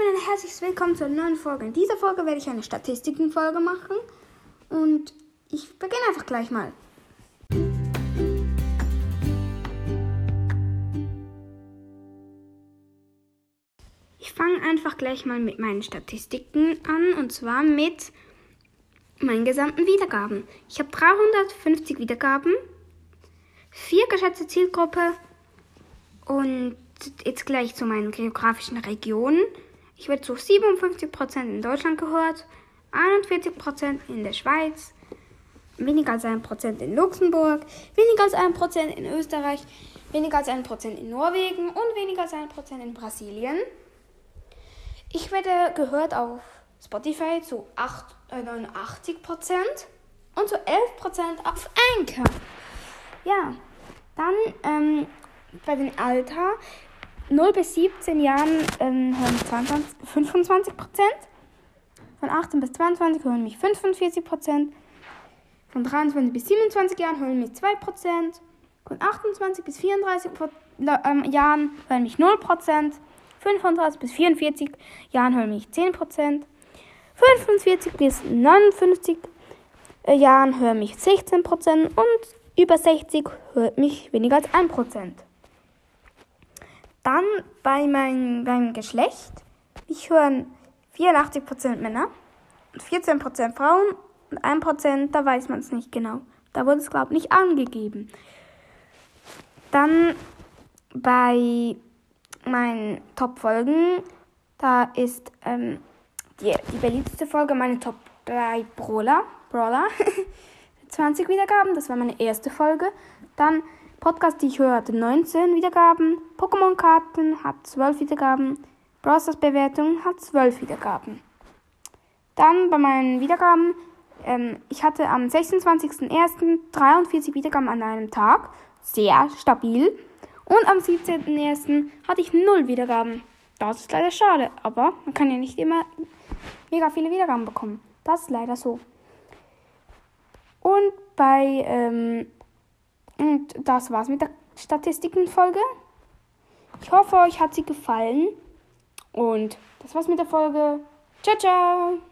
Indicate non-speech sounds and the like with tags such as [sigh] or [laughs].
damit ein herzliches Willkommen zur neuen Folge. In dieser Folge werde ich eine Statistikenfolge machen und ich beginne einfach gleich mal. Ich fange einfach gleich mal mit meinen Statistiken an und zwar mit meinen gesamten Wiedergaben. Ich habe 350 Wiedergaben, vier geschätzte Zielgruppe und jetzt gleich zu meinen geografischen Regionen. Ich werde zu 57% in Deutschland gehört, 41% in der Schweiz, weniger als 1% in Luxemburg, weniger als 1% in Österreich, weniger als 1% in Norwegen und weniger als 1% in Brasilien. Ich werde gehört auf Spotify zu 8, äh, 89% und zu 11% auf Anchor. Ja, dann ähm, bei dem Alter 0 bis 17 Jahren ähm, hören 22, 25 Prozent. Von 18 bis 22 hören mich 45 Prozent. Von 23 bis 27 Jahren hören mich 2 Prozent. Von 28 bis 34 ähm, Jahren hören mich 0 Prozent. 35 bis 44 Jahren hören mich 10 Prozent. 45 bis 59 äh, Jahren hören mich 16 Prozent. Und über 60 hört mich weniger als 1 Prozent. Dann bei meinem, meinem Geschlecht. Ich höre 84% Männer und 14% Frauen und 1%, da weiß man es nicht genau. Da wurde es, glaube ich, nicht angegeben. Dann bei meinen Top-Folgen, da ist ähm, die, die beliebteste Folge meine Top 3 Brawler. Brawler. [laughs] 20 Wiedergaben, das war meine erste Folge. Dann Podcast, die ich höre, hatte 19 Wiedergaben. Pokémon-Karten hat 12 Wiedergaben. Browsers Bewertung hat 12 Wiedergaben. Dann bei meinen Wiedergaben, ähm, ich hatte am 26.01. 43 Wiedergaben an einem Tag. Sehr stabil. Und am 17.01. hatte ich 0 Wiedergaben. Das ist leider schade, aber man kann ja nicht immer mega viele Wiedergaben bekommen. Das ist leider so. Und bei ähm, und das war's mit der Statistikenfolge. Ich hoffe, euch hat sie gefallen. Und das war's mit der Folge. Ciao, ciao!